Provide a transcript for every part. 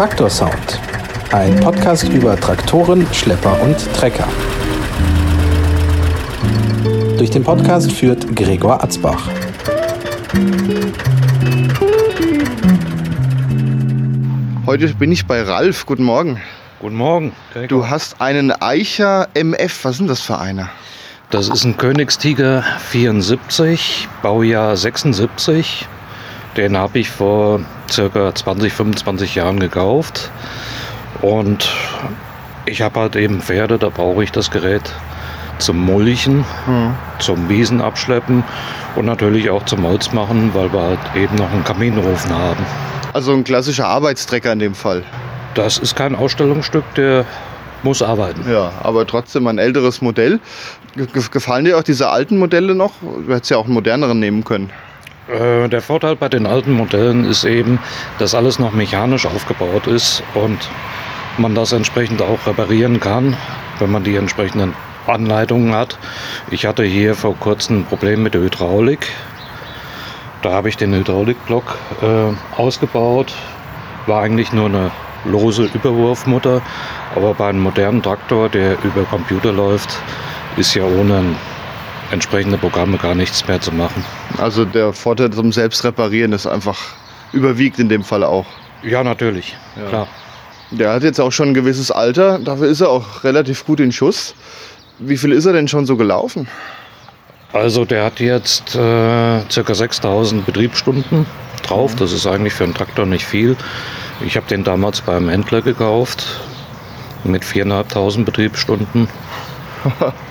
Traktorsound. Ein Podcast über Traktoren, Schlepper und Trecker. Durch den Podcast führt Gregor Atzbach. Heute bin ich bei Ralf. Guten Morgen. Guten Morgen. Gregor. Du hast einen Eicher MF. Was sind das für einer? Das ist ein Königstiger 74, Baujahr 76. Den habe ich vor circa 20, 25 Jahren gekauft. Und ich habe halt eben Pferde, da brauche ich das Gerät zum Mulchen, Hm. zum Wiesen abschleppen und natürlich auch zum Holz machen, weil wir halt eben noch einen Kaminofen haben. Also ein klassischer Arbeitstrecker in dem Fall. Das ist kein Ausstellungsstück, der muss arbeiten. Ja, aber trotzdem ein älteres Modell. Ge- Gefallen dir auch diese alten Modelle noch? Du hättest ja auch einen moderneren nehmen können. Äh, Der Vorteil bei den alten Modellen ist eben, dass alles noch mechanisch aufgebaut ist und man das entsprechend auch reparieren kann, wenn man die entsprechenden Anleitungen hat. Ich hatte hier vor kurzem ein Problem mit der Hydraulik. Da habe ich den Hydraulikblock äh, ausgebaut. War eigentlich nur eine lose Überwurfmutter, aber bei einem modernen Traktor, der über Computer läuft, ist ja ohne entsprechende Programme gar nichts mehr zu machen. Also der Vorteil zum Selbstreparieren ist einfach überwiegt in dem Fall auch. Ja, natürlich. Klar. Der hat jetzt auch schon ein gewisses Alter. Dafür ist er auch relativ gut in Schuss. Wie viel ist er denn schon so gelaufen? Also der hat jetzt äh, ca. 6000 Betriebsstunden drauf. Das ist eigentlich für einen Traktor nicht viel. Ich habe den damals beim Händler gekauft mit 4.500 Betriebsstunden.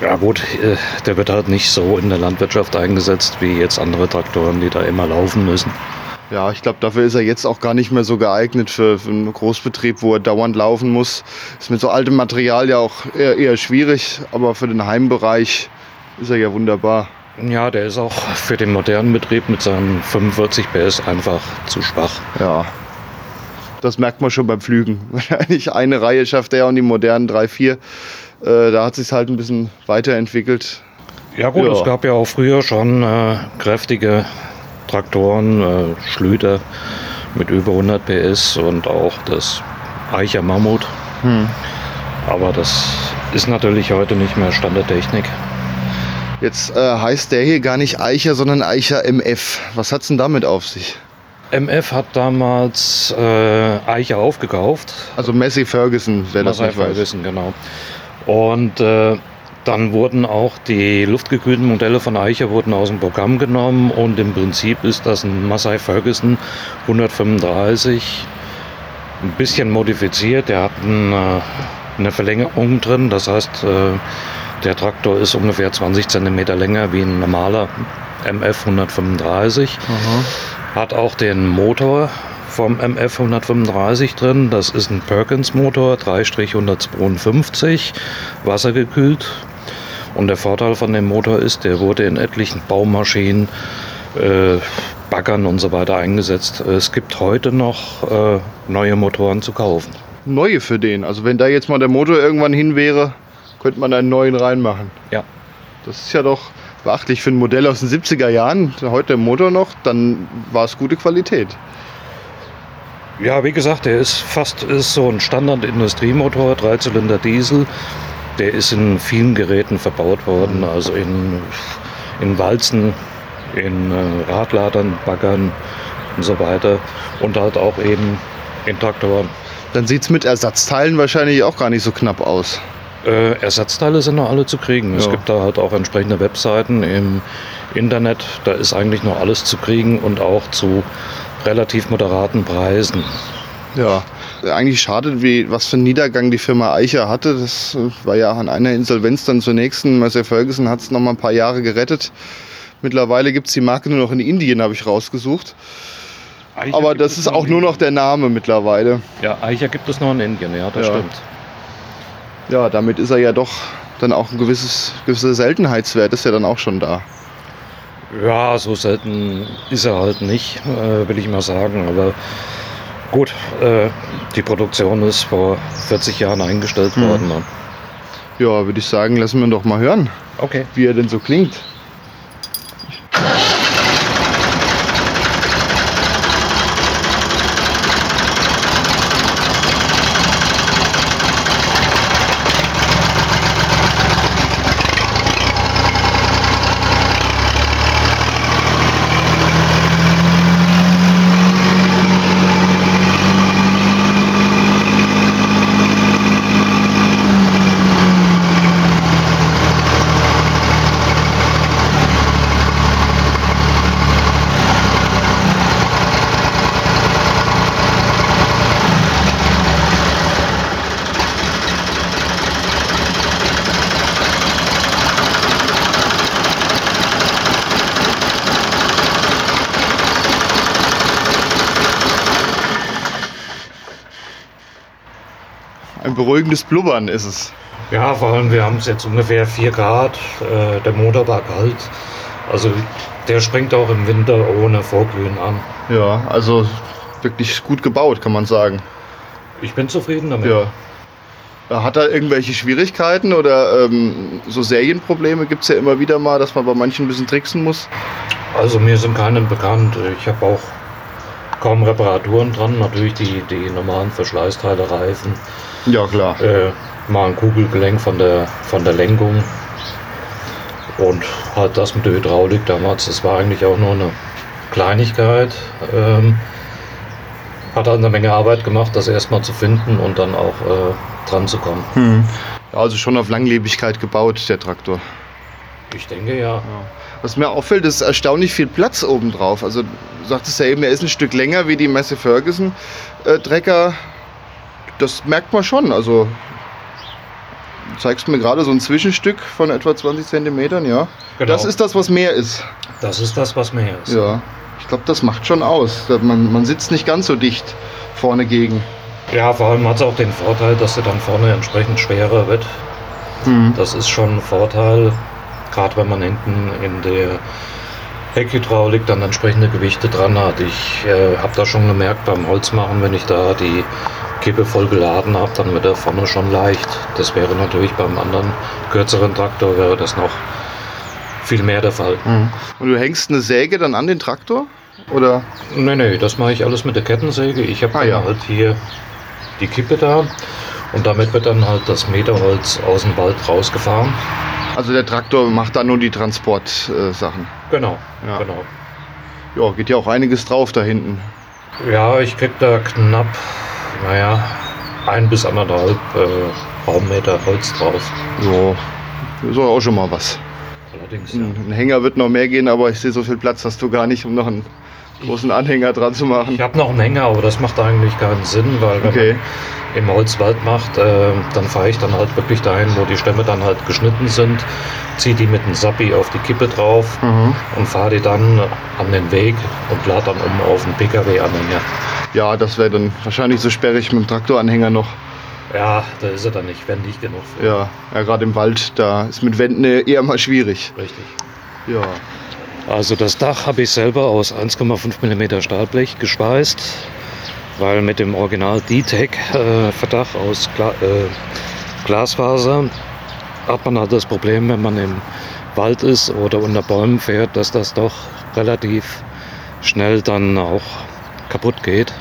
ja gut, äh, der wird halt nicht so in der Landwirtschaft eingesetzt wie jetzt andere Traktoren, die da immer laufen müssen. Ja, ich glaube, dafür ist er jetzt auch gar nicht mehr so geeignet für, für einen Großbetrieb, wo er dauernd laufen muss. Ist mit so altem Material ja auch eher, eher schwierig, aber für den Heimbereich ist er ja wunderbar. Ja, der ist auch für den modernen Betrieb mit seinen 45 PS einfach zu schwach. Ja. Das merkt man schon beim Flügen. Wahrscheinlich eine Reihe schafft er und die modernen 3, 4. Äh, da hat sich halt ein bisschen weiterentwickelt. Ja gut, Ja. es gab ja auch früher schon äh, kräftige Traktoren, äh, Schlüter mit über 100 PS und auch das Eicher Mammut. Aber das ist natürlich heute nicht mehr Stand der Technik. Jetzt äh, heißt der hier gar nicht Eicher, sondern Eicher MF. Was hat's denn damit auf sich? MF hat damals äh, Eicher aufgekauft. Also Massey Ferguson, wer das Massey nicht weiß. Ferguson, genau. Und äh, dann wurden auch die luftgekühlten Modelle von Eicher wurden aus dem Programm genommen und im Prinzip ist das ein Massey Ferguson 135 ein bisschen modifiziert. Der hat ein, äh, eine Verlängerung drin, das heißt, äh, der Traktor ist ungefähr 20 cm länger wie ein normaler MF 135. Hat auch den Motor vom MF 135 drin. Das ist ein Perkins-Motor, 3-152, wassergekühlt. Und der Vorteil von dem Motor ist, der wurde in etlichen Baumaschinen, äh, Baggern und so weiter eingesetzt. Es gibt heute noch äh, neue Motoren zu kaufen. Neue für den. Also wenn da jetzt mal der Motor irgendwann hin wäre, könnte man einen neuen reinmachen. Ja. Das ist ja doch beachtlich für ein Modell aus den 70er Jahren. Heute der Motor noch, dann war es gute Qualität. Ja, wie gesagt, der ist fast ist so ein Standard-Industriemotor, Dreizylinder Diesel. Der ist in vielen Geräten verbaut worden, also in, in Walzen, in äh, Radladern, Baggern und so weiter. Und halt auch eben in Traktoren. Dann sieht es mit Ersatzteilen wahrscheinlich auch gar nicht so knapp aus. Äh, Ersatzteile sind noch alle zu kriegen. Es Ja. gibt da halt auch entsprechende Webseiten im Internet. Da ist eigentlich noch alles zu kriegen und auch zu relativ moderaten Preisen. Ja. Eigentlich schade, wie, was für einen Niedergang die Firma Eicher hatte. Das war ja an einer Insolvenz dann zur nächsten. Massey Ferguson hat es noch mal ein paar Jahre gerettet. Mittlerweile gibt es die Marke nur noch in Indien, habe ich rausgesucht. Aber das ist auch nur noch der Name mittlerweile. Ja, Eicher gibt es noch in Indien, ja, das Ja. stimmt. Ja, damit ist er ja doch dann auch ein gewisses, gewisser Seltenheitswert ist ja dann auch schon da. Ja, so selten ist er halt nicht, äh, will ich mal sagen. Aber gut, äh, die Produktion ist vor 40 Jahren eingestellt Hm. worden. Ne? Ja, würde ich sagen, lassen wir ihn doch mal hören, Okay. wie er denn so klingt. Beruhigendes Blubbern ist es. Ja, vor allem wir haben es jetzt ungefähr 4 Grad. Äh, der Motor war kalt. Also der springt auch im Winter ohne Vorglühen an. Ja, also wirklich gut gebaut, kann man sagen. Ich bin zufrieden damit. Ja. Hat er irgendwelche Schwierigkeiten oder ähm, so Serienprobleme gibt es ja immer wieder mal, dass man bei manchen ein bisschen tricksen muss? Also mir sind keine bekannt. Ich habe auch kaum Reparaturen dran. Natürlich die, die normalen Verschleißteile, Reifen. Ja, klar. Äh, mal ein Kugelgelenk von der, von der Lenkung. Und halt das mit der Hydraulik damals, das war eigentlich auch nur eine Kleinigkeit. Ähm, hat halt eine Menge Arbeit gemacht, das erstmal zu finden und dann auch äh, dran zu kommen. Hm. Also schon auf Langlebigkeit gebaut, der Traktor. Ich denke ja. ja. Was mir auffällt, ist erstaunlich viel Platz oben drauf. Also du sagtest ja eben, er ist ein Stück länger wie die Messe Ferguson äh, Trecker. Das merkt man schon. Also du zeigst mir gerade so ein Zwischenstück von etwa 20 Zentimetern, ja. Genau. Das ist das, was mehr ist. Das ist das, was mehr ist. Ja. Ich glaube, das macht schon aus. Man, man sitzt nicht ganz so dicht vorne gegen. Ja, vor allem hat es auch den Vorteil, dass er dann vorne entsprechend schwerer wird. Hm. Das ist schon ein Vorteil gerade wenn man hinten in der Heckhydraulik dann entsprechende Gewichte dran hat. Ich äh, habe da schon gemerkt beim Holzmachen, wenn ich da die Kippe voll geladen habe, dann wird er vorne schon leicht. Das wäre natürlich beim anderen kürzeren Traktor wäre das noch viel mehr der Fall. Mhm. Und du hängst eine Säge dann an den Traktor? Oder? Nee, nee, das mache ich alles mit der Kettensäge. Ich habe ah, ja. halt hier die Kippe da und damit wird dann halt das Meterholz aus dem Wald rausgefahren. Also der Traktor macht da nur die Transportsachen. Äh, genau, ja. genau. Ja, geht ja auch einiges drauf da hinten. Ja, ich krieg da knapp, naja, ein bis anderthalb äh, Raummeter Holz drauf. So, ist auch schon mal was. Allerdings, ja. Ein Hänger wird noch mehr gehen, aber ich sehe, so viel Platz hast du gar nicht, um noch einen großen Anhänger dran zu machen. Ich habe noch einen Hänger, aber das macht eigentlich keinen Sinn, weil wenn okay. man im Holzwald macht, äh, dann fahre ich dann halt wirklich dahin, wo die Stämme dann halt geschnitten sind, ziehe die mit einem Sappi auf die Kippe drauf mhm. und fahre die dann an den Weg und lade dann um auf einen Pkw-Anhänger. Ja, das wäre dann wahrscheinlich so sperrig mit dem Traktoranhänger noch. Ja, da ist er dann nicht wendig genug. Für. Ja, ja gerade im Wald, da ist mit Wänden eher mal schwierig. Richtig. Ja. Also das Dach habe ich selber aus 1,5 mm Stahlblech geschweißt weil mit dem Original D-Tech-Verdach äh, aus Gla äh, Glasfaser hat man halt das Problem, wenn man im Wald ist oder unter Bäumen fährt, dass das doch relativ schnell dann auch kaputt geht.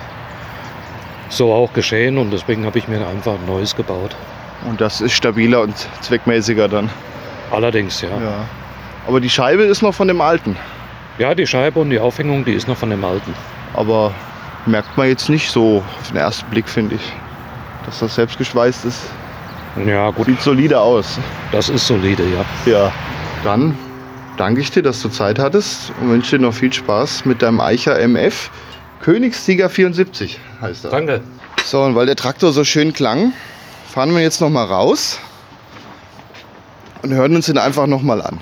So auch geschehen und deswegen habe ich mir einfach ein neues gebaut. Und das ist stabiler und zweckmäßiger dann. Allerdings, ja. ja. Aber die Scheibe ist noch von dem alten. Ja, die Scheibe und die Aufhängung, die ist noch von dem alten. Aber merkt man jetzt nicht so auf den ersten Blick, finde ich. Dass das selbst geschweißt ist. Ja, gut. Sieht solide aus. Das ist solide, ja. Ja, dann danke ich dir, dass du Zeit hattest und wünsche dir noch viel Spaß mit deinem Eicher MF. Königssieger 74 heißt er. Danke. So, und weil der Traktor so schön klang, fahren wir jetzt noch mal raus und hören uns ihn einfach noch mal an.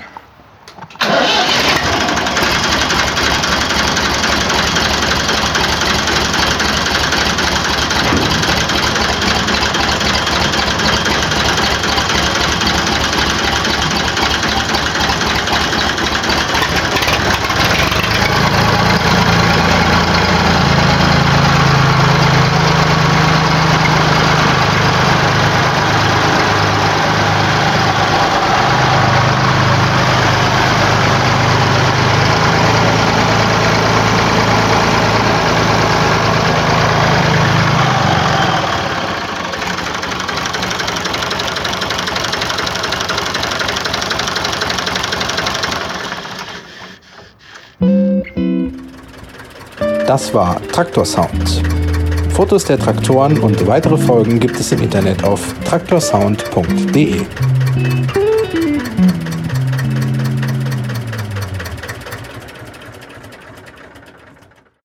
Das war Traktor Sound. Fotos der Traktoren und weitere Folgen gibt es im Internet auf traktorsound.de.